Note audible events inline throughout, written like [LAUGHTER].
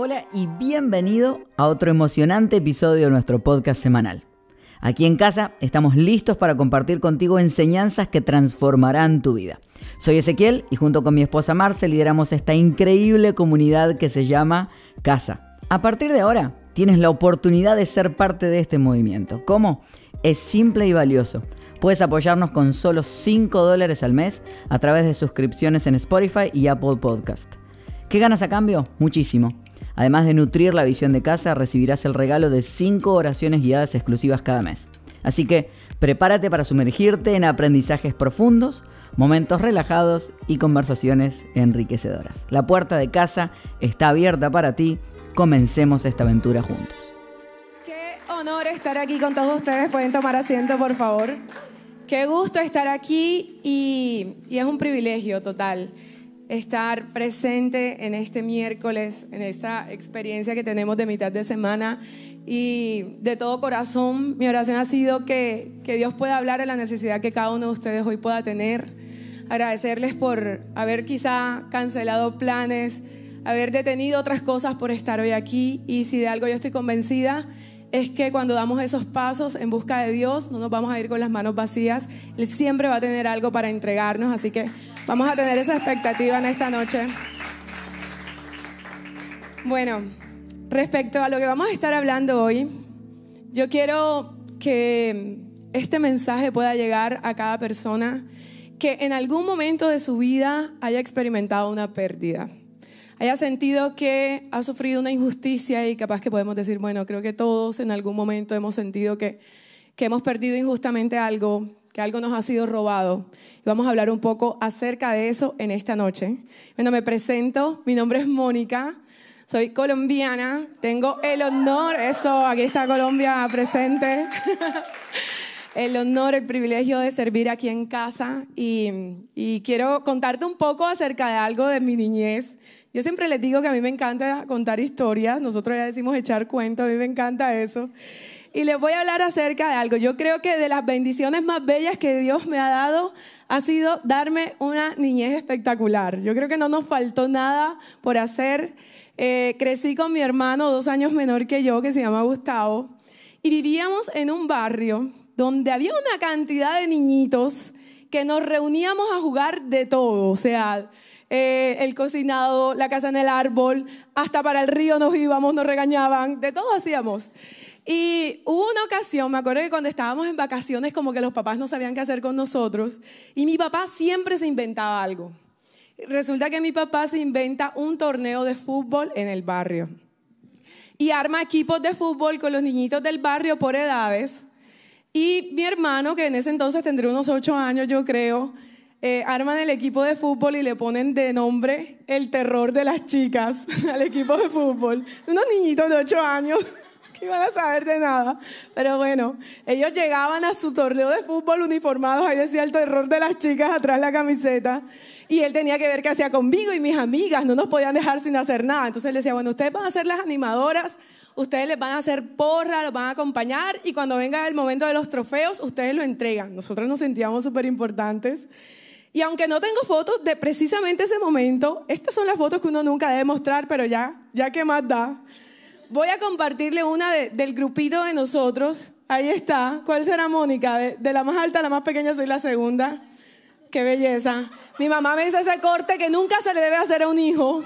Hola y bienvenido a otro emocionante episodio de nuestro podcast semanal. Aquí en casa estamos listos para compartir contigo enseñanzas que transformarán tu vida. Soy Ezequiel y junto con mi esposa Marce lideramos esta increíble comunidad que se llama Casa. A partir de ahora tienes la oportunidad de ser parte de este movimiento. ¿Cómo? Es simple y valioso. Puedes apoyarnos con solo 5 dólares al mes a través de suscripciones en Spotify y Apple Podcast. ¿Qué ganas a cambio? Muchísimo. Además de nutrir la visión de casa, recibirás el regalo de 5 oraciones guiadas exclusivas cada mes. Así que prepárate para sumergirte en aprendizajes profundos, momentos relajados y conversaciones enriquecedoras. La puerta de casa está abierta para ti. Comencemos esta aventura juntos. Qué honor estar aquí con todos ustedes. Pueden tomar asiento, por favor. Qué gusto estar aquí y, y es un privilegio total estar presente en este miércoles, en esta experiencia que tenemos de mitad de semana. Y de todo corazón, mi oración ha sido que, que Dios pueda hablar de la necesidad que cada uno de ustedes hoy pueda tener. Agradecerles por haber quizá cancelado planes, haber detenido otras cosas por estar hoy aquí. Y si de algo yo estoy convencida, es que cuando damos esos pasos en busca de Dios, no nos vamos a ir con las manos vacías. Él siempre va a tener algo para entregarnos, así que vamos a tener esa expectativa en esta noche. Bueno, respecto a lo que vamos a estar hablando hoy, yo quiero que este mensaje pueda llegar a cada persona que en algún momento de su vida haya experimentado una pérdida haya sentido que ha sufrido una injusticia y capaz que podemos decir, bueno, creo que todos en algún momento hemos sentido que, que hemos perdido injustamente algo, que algo nos ha sido robado. Y vamos a hablar un poco acerca de eso en esta noche. Bueno, me presento, mi nombre es Mónica, soy colombiana, tengo el honor, eso, aquí está Colombia presente. [LAUGHS] el honor, el privilegio de servir aquí en casa y, y, quiero contarte un poco acerca de algo de mi niñez. Yo siempre les digo que a mí me encanta contar historias, nosotros ya decimos echar cuentos, a mí me encanta eso. Y les voy a hablar acerca de algo. Yo creo que de las bendiciones más bellas que Dios me ha dado ha sido darme una niñez espectacular. Yo creo que no nos faltó nada por hacer. Eh, crecí con mi hermano dos años menor que yo, que se llama Gustavo, y vivíamos en un barrio donde había una cantidad de niñitos que nos reuníamos a jugar de todo. O sea, eh, el cocinado, la casa en el árbol, hasta para el río nos íbamos, nos regañaban, de todo hacíamos. Y hubo una ocasión, me acuerdo que cuando estábamos en vacaciones, como que los papás no sabían qué hacer con nosotros, y mi papá siempre se inventaba algo. Resulta que mi papá se inventa un torneo de fútbol en el barrio. Y arma equipos de fútbol con los niñitos del barrio por edades. Y mi hermano, que en ese entonces tendría unos ocho años, yo creo, eh, arman el equipo de fútbol y le ponen de nombre el terror de las chicas [LAUGHS] al equipo de fútbol. Unos niñitos de 8 años [LAUGHS] que iban a saber de nada. Pero bueno, ellos llegaban a su torneo de fútbol uniformados, ahí decía el terror de las chicas atrás la camiseta. Y él tenía que ver qué hacía conmigo y mis amigas, no nos podían dejar sin hacer nada. Entonces él decía, bueno, ustedes van a ser las animadoras, ustedes les van a hacer porra, los van a acompañar y cuando venga el momento de los trofeos, ustedes lo entregan. Nosotros nos sentíamos súper importantes. Y aunque no tengo fotos de precisamente ese momento, estas son las fotos que uno nunca debe mostrar, pero ya, ya que más da. Voy a compartirle una del grupito de nosotros. Ahí está. ¿Cuál será Mónica? De, la más alta a la más pequeña soy la segunda. Qué belleza. Mi mamá me hizo ese corte que nunca se le debe hacer a un hijo.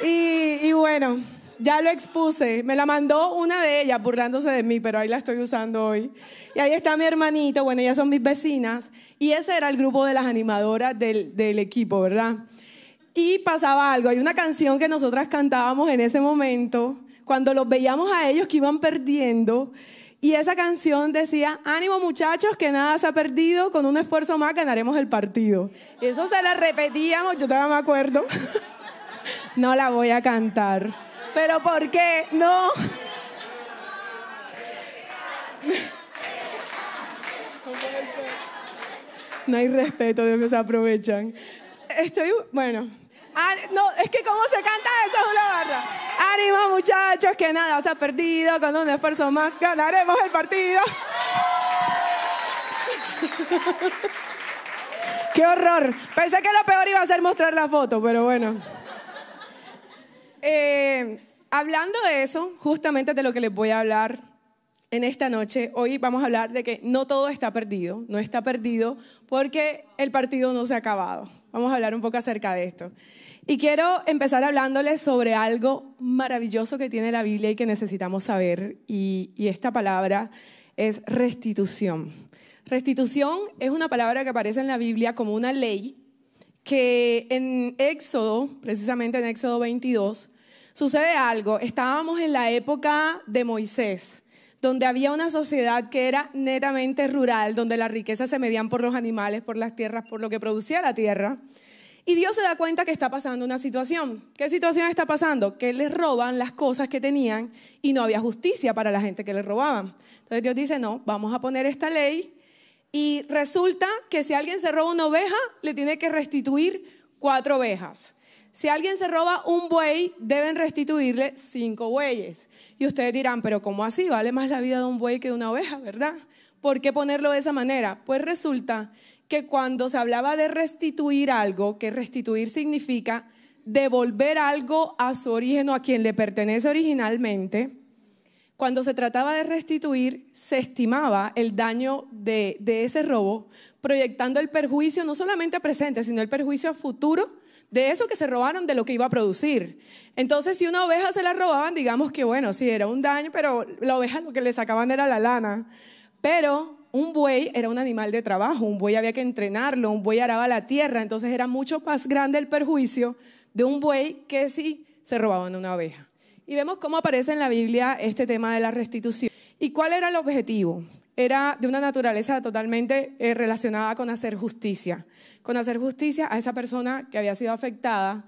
Y bueno, ya lo expuse. Me la mandó una de ellas burlándose de mí, pero ahí la estoy usando hoy. Y ahí está mi hermanito, bueno, ellas son mis vecinas. Y ese era el grupo de las animadoras del, del equipo, ¿verdad? Y pasaba algo. Hay una canción que nosotras cantábamos en ese momento, cuando los veíamos a ellos que iban perdiendo. Y esa canción decía, ánimo muchachos, que nada se ha perdido, con un esfuerzo más ganaremos el partido. Eso se la repetíamos, yo todavía me acuerdo. [LAUGHS] no la voy a cantar. Pero ¿por qué? No. No hay respeto, Dios que se aprovechan. Estoy, bueno. No, es que cómo se canta eso es una barra. Ánimo muchachos, que nada se ha perdido, con un esfuerzo más ganaremos el partido. [LAUGHS] Qué horror. Pensé que lo peor iba a ser mostrar la foto, pero bueno. Eh, hablando de eso, justamente de lo que les voy a hablar en esta noche, hoy vamos a hablar de que no todo está perdido, no está perdido porque el partido no se ha acabado. Vamos a hablar un poco acerca de esto. Y quiero empezar hablándoles sobre algo maravilloso que tiene la Biblia y que necesitamos saber. Y, y esta palabra es restitución. Restitución es una palabra que aparece en la Biblia como una ley que en Éxodo, precisamente en Éxodo 22, sucede algo. Estábamos en la época de Moisés, donde había una sociedad que era netamente rural, donde las riquezas se medían por los animales, por las tierras, por lo que producía la tierra. Y Dios se da cuenta que está pasando una situación. ¿Qué situación está pasando? Que les roban las cosas que tenían y no había justicia para la gente que les robaban. Entonces Dios dice, no, vamos a poner esta ley y resulta que si alguien se roba una oveja, le tiene que restituir cuatro ovejas. Si alguien se roba un buey, deben restituirle cinco bueyes. Y ustedes dirán, pero ¿cómo así? Vale más la vida de un buey que de una oveja, ¿verdad? ¿Por qué ponerlo de esa manera? Pues resulta que cuando se hablaba de restituir algo, que restituir significa devolver algo a su origen o a quien le pertenece originalmente, cuando se trataba de restituir, se estimaba el daño de, ese robo, proyectando el perjuicio no solamente presente, sino el perjuicio futuro de eso que se robaron, de lo que iba a producir. Entonces, si una oveja se la robaban, digamos que bueno, sí, era un daño, pero la oveja lo que le sacaban era la lana. Pero un buey era un animal de trabajo, un buey había que entrenarlo, un buey araba la tierra, entonces era mucho más grande el perjuicio de un buey que si se robaban una oveja. Y vemos cómo aparece en la Biblia este tema de la restitución. ¿Y cuál era el objetivo? Era de una naturaleza totalmente eh, relacionada con hacer justicia, con hacer justicia a esa persona que había sido afectada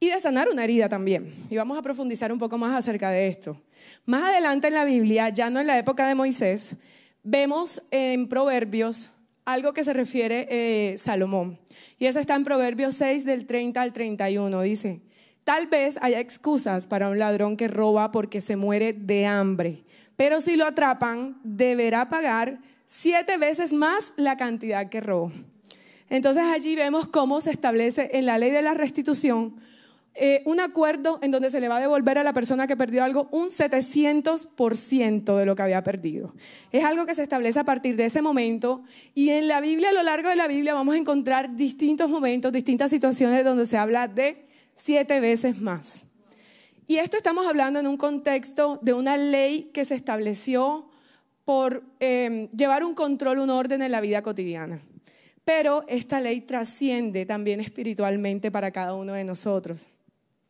y de sanar una herida también. Y vamos a profundizar un poco más acerca de esto. Más adelante en la Biblia, ya no en la época de Moisés, vemos en Proverbios algo que se refiere eh, Salomón. Y eso está en Proverbios 6 del 30 al 31. Dice, tal vez haya excusas para un ladrón que roba porque se muere de hambre, pero si lo atrapan, deberá pagar siete veces más la cantidad que robó. Entonces allí vemos cómo se establece en la ley de la restitución eh, un acuerdo en donde se le va a devolver a la persona que perdió algo un 700% de lo que había perdido. Es algo que se establece a partir de ese momento y en la Biblia, a lo largo de la Biblia, vamos a encontrar distintos momentos, distintas situaciones donde se habla de siete veces más. Y esto estamos hablando en un contexto de una ley que se estableció por eh, llevar un control, un orden en la vida cotidiana. Pero esta ley trasciende también espiritualmente para cada uno de nosotros.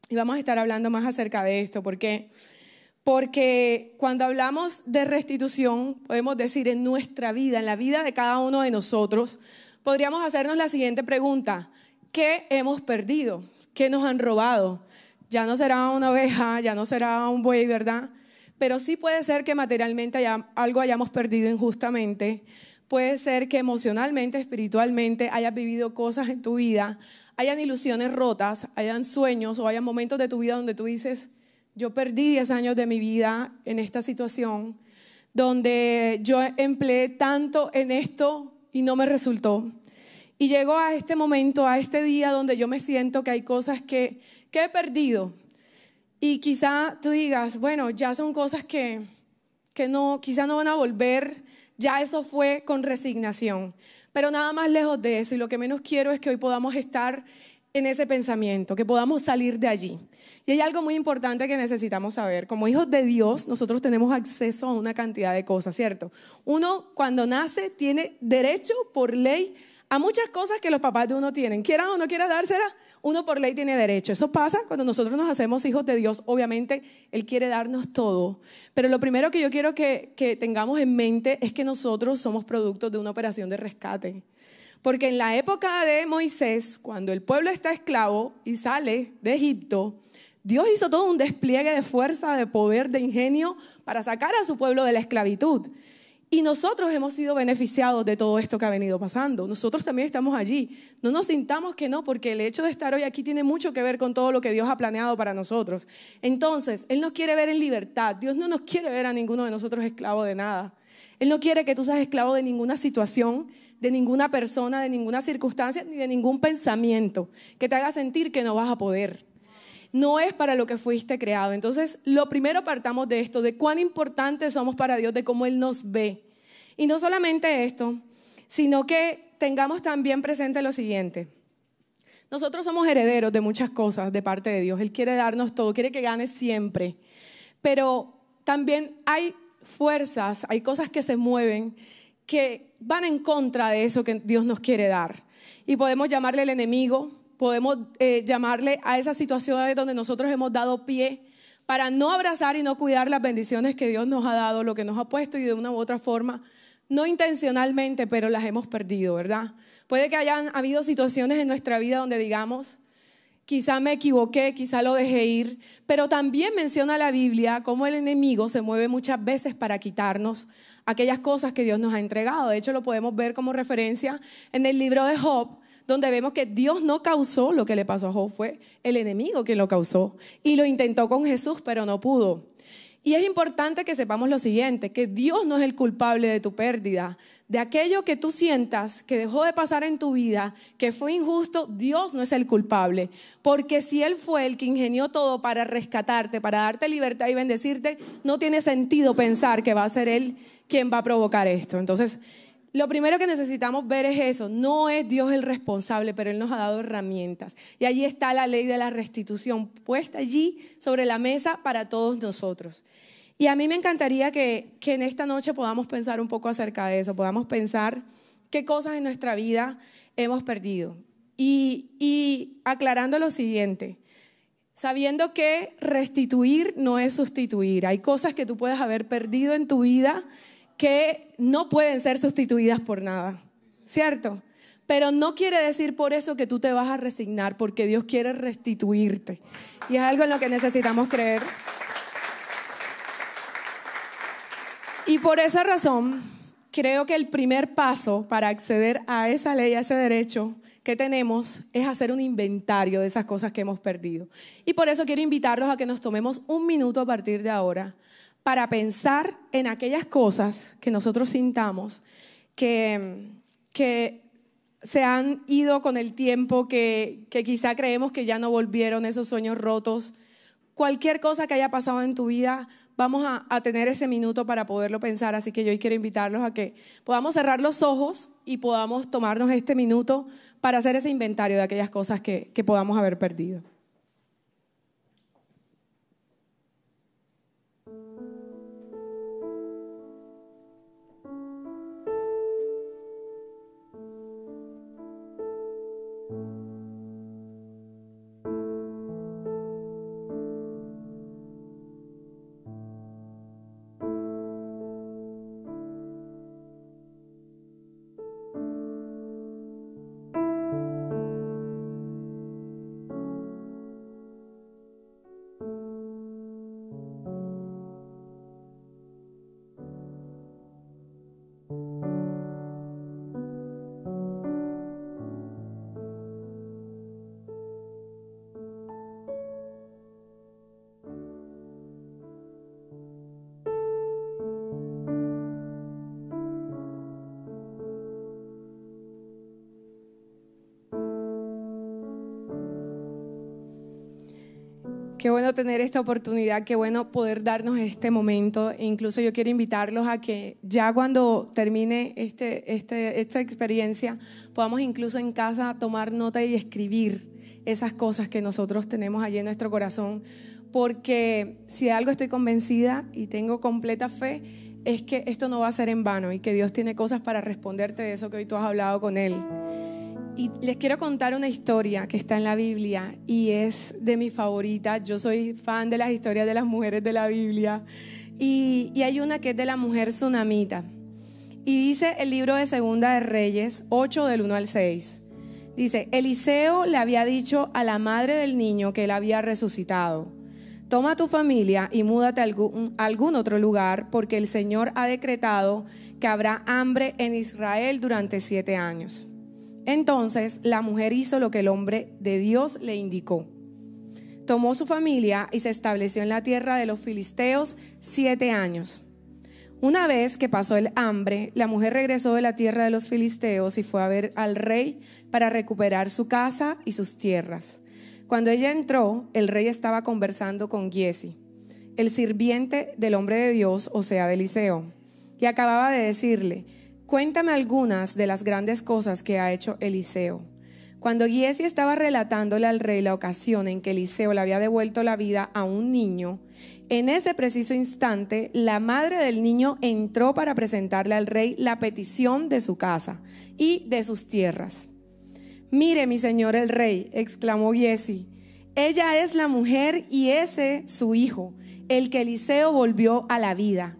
Y vamos a estar hablando más acerca de esto, porque porque cuando hablamos de restitución, podemos decir en nuestra vida, en la vida de cada uno de nosotros, podríamos hacernos la siguiente pregunta, ¿qué hemos perdido? ¿Qué nos han robado? Ya no será una oveja, ya no será un buey, ¿verdad? Pero sí puede ser que materialmente algo hayamos perdido injustamente, puede ser que emocionalmente, espiritualmente hayas vivido cosas en tu vida, hayan ilusiones rotas, hayan sueños o hayan momentos de tu vida donde tú dices, yo perdí 10 años de mi vida en esta situación, donde yo empleé tanto en esto y no me resultó. Y llego a este momento, a este día donde yo me siento que hay cosas que, que he perdido. Y quizá tú digas, bueno, ya son cosas que, que no, quizá no van a volver, ya eso fue con resignación. Pero nada más lejos de eso, y lo que menos quiero es que hoy podamos estar en ese pensamiento, que podamos salir de allí. Y hay algo muy importante que necesitamos saber. Como hijos de Dios, nosotros tenemos acceso a una cantidad de cosas, ¿cierto? Uno cuando nace tiene derecho por ley a muchas cosas que los papás de uno tienen. Quiera o no quiera dársela, uno por ley tiene derecho. Eso pasa cuando nosotros nos hacemos hijos de Dios. Obviamente, Él quiere darnos todo. Pero lo primero que yo quiero que, que tengamos en mente es que nosotros somos productos de una operación de rescate. Porque en la época de Moisés, cuando el pueblo está esclavo y sale de Egipto, Dios hizo todo un despliegue de fuerza, de poder, de ingenio para sacar a su pueblo de la esclavitud. Y nosotros hemos sido beneficiados de todo esto que ha venido pasando. Nosotros también estamos allí. No nos sintamos que no, porque el hecho de estar hoy aquí tiene mucho que ver con todo lo que Dios ha planeado para nosotros. Entonces, Él nos quiere ver en libertad. Dios no nos quiere ver a ninguno de nosotros esclavo de nada. Él no quiere que tú seas esclavo de ninguna situación, de ninguna persona, de ninguna circunstancia, ni de ningún pensamiento que te haga sentir que no vas a poder. No es para lo que fuiste creado. Entonces, lo primero partamos de esto, de cuán importantes somos para Dios, de cómo Él nos ve. Y no solamente esto, sino que tengamos también presente lo siguiente. Nosotros somos herederos de muchas cosas de parte de Dios. Él quiere darnos todo, quiere que gane siempre. Pero también hay fuerzas, hay cosas que se mueven que van en contra de eso que Dios nos quiere dar. Y podemos llamarle el enemigo, podemos eh, llamarle a esas situaciones donde nosotros hemos dado pie para no abrazar y no cuidar las bendiciones que Dios nos ha dado, lo que nos ha puesto y de una u otra forma, no intencionalmente, pero las hemos perdido, ¿verdad? Puede que hayan habido situaciones en nuestra vida donde digamos, quizá me equivoqué, quizá lo dejé ir, pero también menciona la Biblia cómo el enemigo se mueve muchas veces para quitarnos aquellas cosas que Dios nos ha entregado. De hecho, lo podemos ver como referencia en el libro de Job, donde vemos que Dios no causó lo que le pasó a Job, fue el enemigo quien lo causó. Y lo intentó con Jesús, pero no pudo. Y es importante que sepamos lo siguiente, que Dios no es el culpable de tu pérdida. De aquello que tú sientas que dejó de pasar en tu vida, que fue injusto, Dios no es el culpable. Porque si Él fue el que ingenió todo para rescatarte, para darte libertad y bendecirte, no tiene sentido pensar que va a ser Él quien va a provocar esto. Entonces, lo primero que necesitamos ver es eso. No es Dios el responsable, pero Él nos ha dado herramientas. Y allí está la ley de la restitución puesta allí sobre la mesa para todos nosotros. Y a mí me encantaría que, en esta noche podamos pensar un poco acerca de eso, podamos pensar qué cosas en nuestra vida hemos perdido. Y, y aclarando lo siguiente, sabiendo que restituir no es sustituir. Hay cosas que tú puedes haber perdido en tu vida que no pueden ser sustituidas por nada, ¿cierto? Pero no quiere decir por eso que tú te vas a resignar, porque Dios quiere restituirte. Y es algo en lo que necesitamos creer. Y por esa razón, creo que el primer paso para acceder a esa ley, a ese derecho que tenemos, es hacer un inventario de esas cosas que hemos perdido. Y por eso quiero invitarlos a que nos tomemos un minuto a partir de ahora para pensar en aquellas cosas que nosotros sintamos que, que se han ido con el tiempo, que, que quizá creemos que ya no volvieron esos sueños rotos. Cualquier cosa que haya pasado en tu vida, vamos a, a, tener ese minuto para poderlo pensar. Así que yo hoy quiero invitarlos a que podamos cerrar los ojos y podamos tomarnos este minuto para hacer ese inventario de aquellas cosas que, que podamos haber perdido. Qué bueno tener esta oportunidad, qué bueno poder darnos este momento. E incluso yo quiero invitarlos a que ya cuando termine este, este, esta experiencia, podamos incluso en casa tomar nota y escribir esas cosas que nosotros tenemos allí en nuestro corazón. Porque si de algo estoy convencida y tengo completa fe, es que esto no va a ser en vano y que Dios tiene cosas para responderte de eso que hoy tú has hablado con Él. Y les quiero contar una historia que está en la Biblia y es de mi favorita. Yo soy fan de las historias de las mujeres de la Biblia. Y, hay una que es de la mujer tsunamita. Y dice el libro de Segunda de Reyes, 8 del 1 al 6. Dice, Eliseo le había dicho a la madre del niño que él había resucitado, toma tu familia y múdate a a algún otro lugar porque el Señor ha decretado que habrá hambre en Israel durante siete años. Entonces la mujer hizo lo que el hombre de Dios le indicó. Tomó su familia y se estableció en la tierra de los filisteos siete años. Una vez que pasó el hambre, la mujer regresó de la tierra de los filisteos y fue a ver al rey para recuperar su casa y sus tierras. Cuando ella entró, el rey estaba conversando con Giesi, el sirviente del hombre de Dios, o sea, de Eliseo, y acababa de decirle, cuéntame algunas de las grandes cosas que ha hecho Eliseo. Cuando Giesi estaba relatándole al rey la ocasión en que Eliseo le había devuelto la vida a un niño, en ese preciso instante la madre del niño entró para presentarle al rey la petición de su casa y de sus tierras. Mire, mi señor el rey, exclamó Giesi, ella es la mujer y ese su hijo, el que Eliseo volvió a la vida.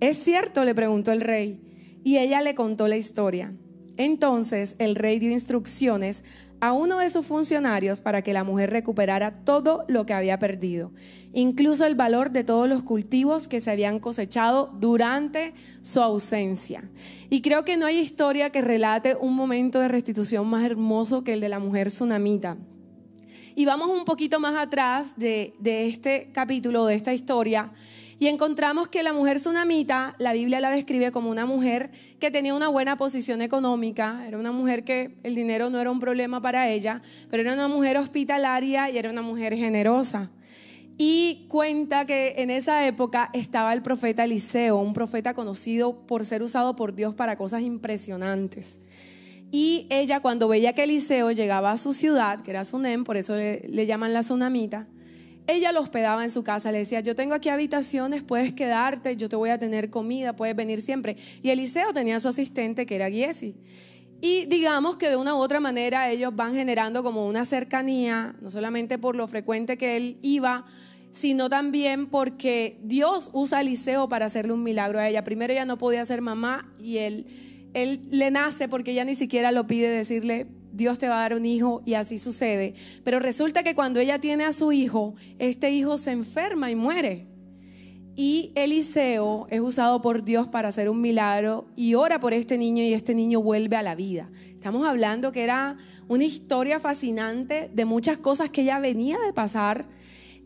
¿Es cierto? le preguntó el rey, y ella le contó la historia. Entonces el rey dio instrucciones a uno de sus funcionarios para que la mujer recuperara todo lo que había perdido, incluso el valor de todos los cultivos que se habían cosechado durante su ausencia. Y creo que no hay historia que relate un momento de restitución más hermoso que el de la mujer tsunamita. Y vamos un poquito más atrás de, de este capítulo, de esta historia, y encontramos que la mujer tsunamita, la Biblia la describe como una mujer que tenía una buena posición económica, era una mujer que el dinero no era un problema para ella, pero era una mujer hospitalaria y era una mujer generosa. Y cuenta que en esa época estaba el profeta Eliseo, un profeta conocido por ser usado por Dios para cosas impresionantes. Y ella cuando veía que Eliseo llegaba a su ciudad, que era Sunem, por eso le, le llaman la Tsunamita, ella lo hospedaba en su casa, le decía, yo tengo aquí habitaciones, puedes quedarte, yo te voy a tener comida, puedes venir siempre. Y Eliseo tenía su asistente que era Giesi. Y digamos que de una u otra manera ellos van generando como una cercanía, no solamente por lo frecuente que él iba, sino también porque Dios usa a Eliseo para hacerle un milagro a ella. Primero ella no podía ser mamá y él, él le nace porque ella ni siquiera lo pide decirle, Dios te va a dar un hijo y así sucede. Pero resulta que cuando ella tiene a su hijo, este hijo se enferma y muere. Y Eliseo es usado por Dios para hacer un milagro y ora por este niño y este niño vuelve a la vida. Estamos hablando que era una historia fascinante de muchas cosas que ella venía de pasar.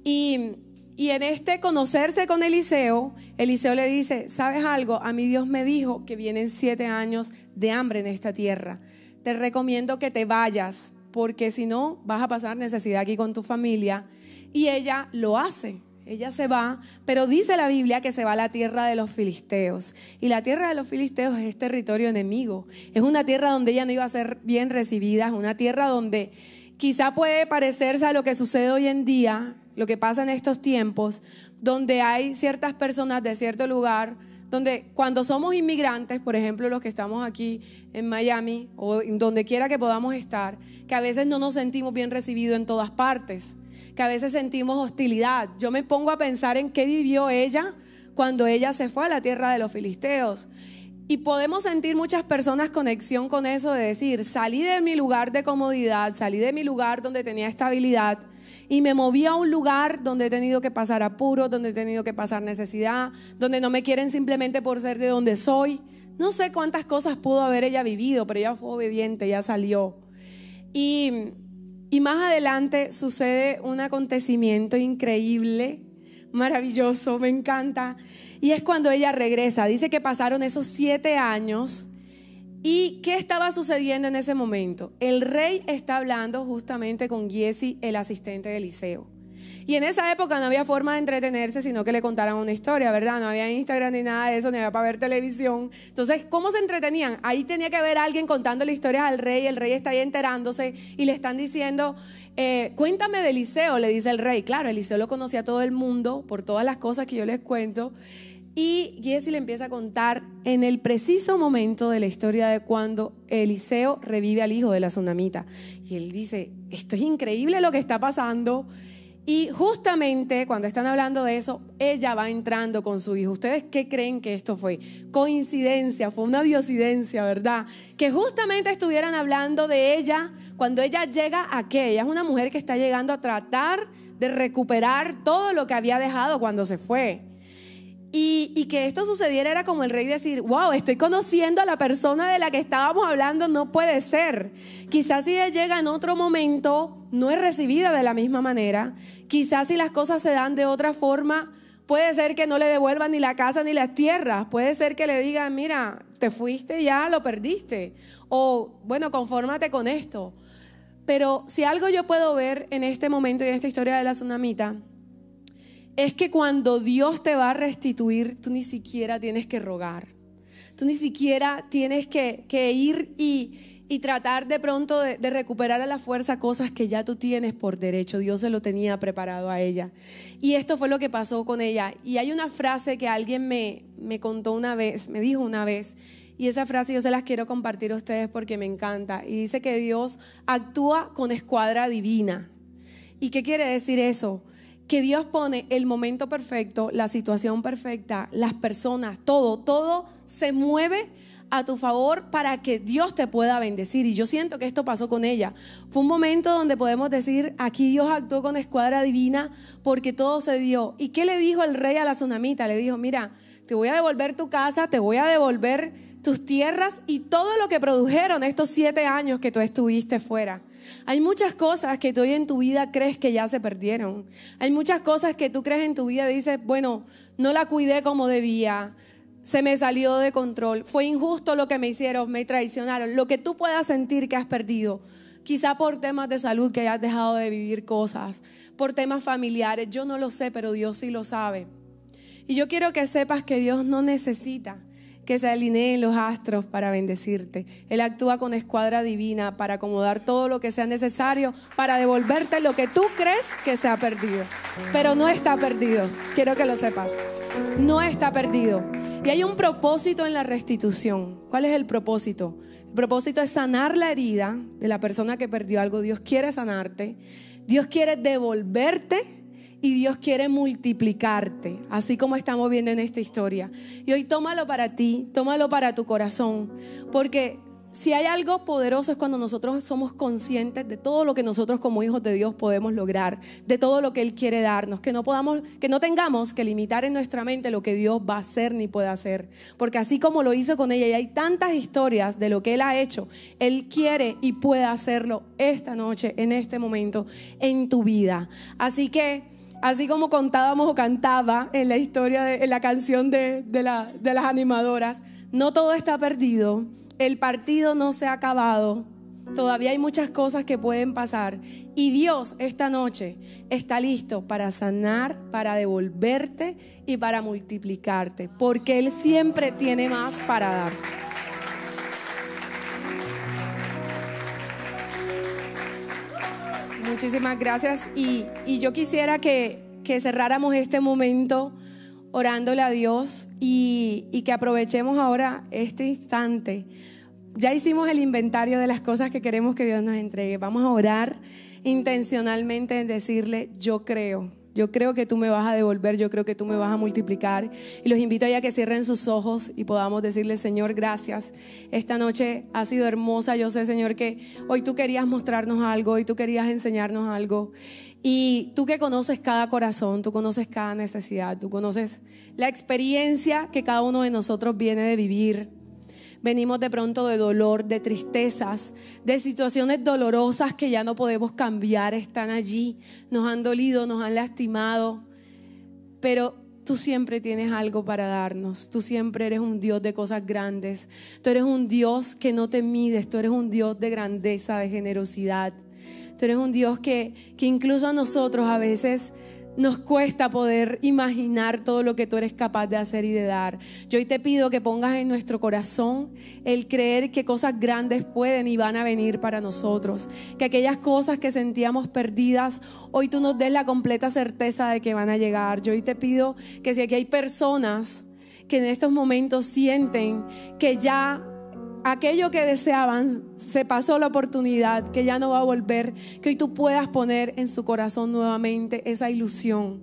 Y, y en este conocerse con Eliseo, Eliseo le dice, ¿sabes algo? A mí Dios me dijo que vienen siete años de hambre en esta tierra te recomiendo que te vayas, porque si no vas a pasar necesidad aquí con tu familia. Y ella lo hace. Ella se va, pero dice la Biblia que se va a la tierra de los filisteos. Y la tierra de los filisteos es territorio enemigo. Es una tierra donde ella no iba a ser bien recibida, es una tierra donde quizá puede parecerse a lo que sucede hoy en día, lo que pasa en estos tiempos, donde hay ciertas personas de cierto lugar donde cuando somos inmigrantes, por ejemplo los que estamos aquí en Miami o en donde quiera que podamos estar, que a veces no nos sentimos bien recibidos en todas partes, que a veces sentimos hostilidad. Yo me pongo a pensar en qué vivió ella cuando ella se fue a la tierra de los filisteos. Y podemos sentir muchas personas conexión con eso de decir, salí de mi lugar de comodidad, salí de mi lugar donde tenía estabilidad y me moví a un lugar donde he tenido que pasar apuros, donde he tenido que pasar necesidad, donde no me quieren simplemente por ser de donde soy. No sé cuántas cosas pudo haber ella vivido, pero ella fue obediente, ya salió. Y, y más adelante sucede un acontecimiento increíble, maravilloso, me encanta. Y es cuando ella regresa. Dice que pasaron esos siete años ¿Y qué estaba sucediendo en ese momento? El rey está hablando justamente con Giesi, el asistente de Eliseo. Y en esa época no había forma de entretenerse, sino que le contaran una historia, ¿verdad? No había Instagram ni nada de eso, ni había para ver televisión. Entonces, ¿cómo se entretenían? Ahí tenía que haber alguien contando la historia al rey, el rey está ahí enterándose y le están diciendo, eh, cuéntame de Eliseo, le dice el rey. Claro, Eliseo lo conocía a todo el mundo por todas las cosas que yo les cuento. Y Jesse le empieza a contar en el preciso momento de la historia de cuando Eliseo revive al hijo de la tsunamita. Y él dice, esto es increíble lo que está pasando. Y justamente cuando están hablando de eso, ella va entrando con su hijo. ¿Ustedes qué creen que esto fue? Coincidencia, fue una diosidencia, ¿verdad? Que justamente estuvieran hablando de ella cuando ella llega aquí. Ella es una mujer que está llegando a tratar de recuperar todo lo que había dejado cuando se fue. Y, que esto sucediera era como el rey decir, wow, estoy conociendo a la persona de la que estábamos hablando, no puede ser. Quizás si ella llega en otro momento, no es recibida de la misma manera. Quizás si las cosas se dan de otra forma, puede ser que no le devuelvan ni la casa ni las tierras. Puede ser que le digan, mira, te fuiste ya, lo perdiste. O, bueno, confórmate con esto. Pero si algo yo puedo ver en este momento y en esta historia de la tsunamita, es que cuando Dios te va a restituir, tú ni siquiera tienes que rogar. Tú ni siquiera tienes que, ir y, tratar de pronto de, recuperar a la fuerza cosas que ya tú tienes por derecho. Dios se lo tenía preparado a ella. Y esto fue lo que pasó con ella. Y hay una frase que alguien me, me contó una vez, me dijo una vez, y esa frase yo se las quiero compartir a ustedes porque me encanta. Y dice que Dios actúa con escuadra divina. ¿Y qué quiere decir eso? Que Dios pone el momento perfecto, la situación perfecta, las personas, todo, todo se mueve a tu favor para que Dios te pueda bendecir. Y yo siento que esto pasó con ella. Fue un momento donde podemos decir, aquí Dios actuó con escuadra divina porque todo se dio. ¿Y qué le dijo el rey a la tsunamita? Le dijo, mira, te voy a devolver tu casa, te voy a devolver tus tierras y todo lo que produjeron estos siete años que tú estuviste fuera. Hay muchas cosas que tú hoy en tu vida crees que ya se perdieron. Hay muchas cosas que tú crees en tu vida y dices, bueno, no la cuidé como debía, se me salió de control, fue injusto lo que me hicieron, me traicionaron. Lo que tú puedas sentir que has perdido, quizá por temas de salud que hayas dejado de vivir cosas, por temas familiares, yo no lo sé, pero Dios sí lo sabe. Y yo quiero que sepas que Dios no necesita que se alineen los astros para bendecirte. Él actúa con escuadra divina para acomodar todo lo que sea necesario para devolverte lo que tú crees que se ha perdido. Pero no está perdido, quiero que lo sepas. No está perdido. Y hay un propósito en la restitución. ¿Cuál es el propósito? El propósito es sanar la herida de la persona que perdió algo. Dios quiere sanarte. Dios quiere devolverte y Dios quiere multiplicarte, así como estamos viendo en esta historia. Y hoy tómalo para ti, tómalo para tu corazón, porque si hay algo poderoso es cuando nosotros somos conscientes de todo lo que nosotros como hijos de Dios podemos lograr, de todo lo que él quiere darnos, que no podamos que no tengamos que limitar en nuestra mente lo que Dios va a hacer ni puede hacer, porque así como lo hizo con ella y hay tantas historias de lo que él ha hecho, él quiere y puede hacerlo esta noche, en este momento en tu vida. Así que así como contábamos o cantaba en la historia, en la canción de, de las animadoras, no todo está perdido, el partido no se ha acabado, todavía hay muchas cosas que pueden pasar y Dios esta noche está listo para sanar, para devolverte y para multiplicarte, porque Él siempre tiene más para dar. Muchísimas gracias. Y, yo quisiera que, cerráramos este momento orándole a Dios y, y, que aprovechemos ahora este instante. Ya hicimos el inventario de las cosas que queremos que Dios nos entregue. Vamos a orar intencionalmente en decirle, yo creo yo creo que tú me vas a devolver, yo creo que tú me vas a multiplicar. Y los invito a que cierren sus ojos y podamos decirle, Señor, gracias. Esta noche ha sido hermosa. Yo sé, Señor, que hoy tú querías mostrarnos algo, hoy tú querías enseñarnos algo. Y tú que conoces cada corazón, tú conoces cada necesidad, tú conoces la experiencia que cada uno de nosotros viene de vivir. Venimos de pronto de dolor, de tristezas, de situaciones dolorosas que ya no podemos cambiar, están allí, nos han dolido, nos han lastimado, pero tú siempre tienes algo para darnos, tú siempre eres un Dios de cosas grandes, tú eres un Dios que no te mides, tú eres un Dios de grandeza, de generosidad, tú eres un Dios que, que incluso a nosotros a veces nos cuesta poder imaginar todo lo que tú eres capaz de hacer y de dar. Yo hoy te pido que pongas en nuestro corazón el creer que cosas grandes pueden y van a venir para nosotros. Que aquellas cosas que sentíamos perdidas, hoy tú nos des la completa certeza de que van a llegar. Yo hoy te pido que si aquí hay personas que en estos momentos sienten que ya aquello que deseaban, se pasó la oportunidad, que ya no va a volver, que hoy tú puedas poner en su corazón nuevamente esa ilusión.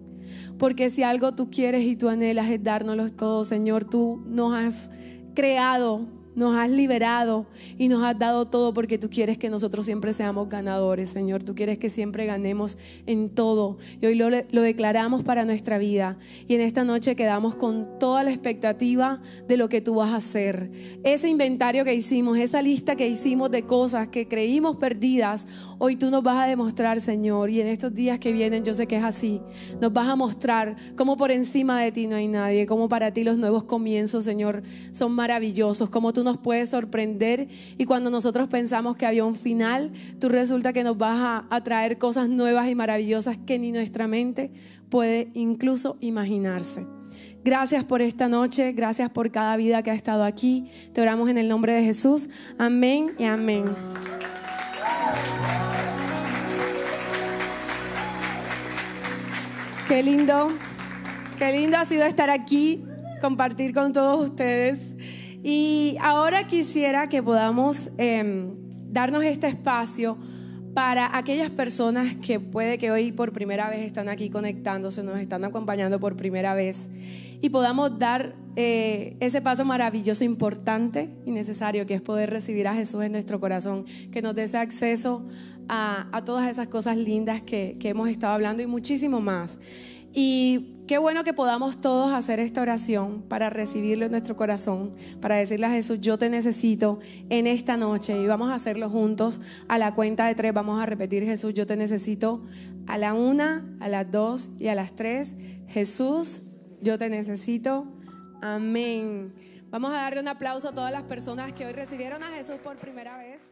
Porque si algo tú quieres y tú anhelas es dárnoslo todo, Señor, tú nos has creado nos has liberado y nos has dado todo porque tú quieres que nosotros siempre seamos ganadores, Señor. Tú quieres que siempre ganemos en todo. Y hoy lo, lo, declaramos para nuestra vida. Y en esta noche quedamos con toda la expectativa de lo que tú vas a hacer. Ese inventario que hicimos, esa lista que hicimos de cosas que creímos perdidas, hoy tú nos vas a demostrar, Señor. Y en estos días que vienen, yo sé que es así. Nos vas a mostrar cómo por encima de ti no hay nadie, cómo para ti los nuevos comienzos, Señor, son maravillosos, cómo tú nos puede sorprender y cuando nosotros pensamos que había un final, tú resulta que nos vas a, a traer cosas nuevas y maravillosas que ni nuestra mente puede incluso imaginarse. Gracias por esta noche, gracias por cada vida que ha estado aquí. Te oramos en el nombre de Jesús. Amén y amén. Qué lindo, qué lindo ha sido estar aquí, compartir con todos ustedes. Y ahora quisiera que podamos em, darnos este espacio para aquellas personas que puede que hoy por primera vez están aquí conectándose, nos están acompañando por primera vez y podamos dar eh, ese paso maravilloso, importante y necesario que es poder recibir a Jesús en nuestro corazón, que nos dé ese acceso a, todas esas cosas lindas que, que hemos estado hablando y muchísimo más. Y qué bueno que podamos todos hacer esta oración para recibirlo en nuestro corazón, para decirle a Jesús, yo te necesito en esta noche y vamos a hacerlo juntos. A la cuenta de tres vamos a repetir, Jesús, yo te necesito a la una, a las dos y a las tres. Jesús, yo te necesito. Amén. Vamos a darle un aplauso a todas las personas que hoy recibieron a Jesús por primera vez.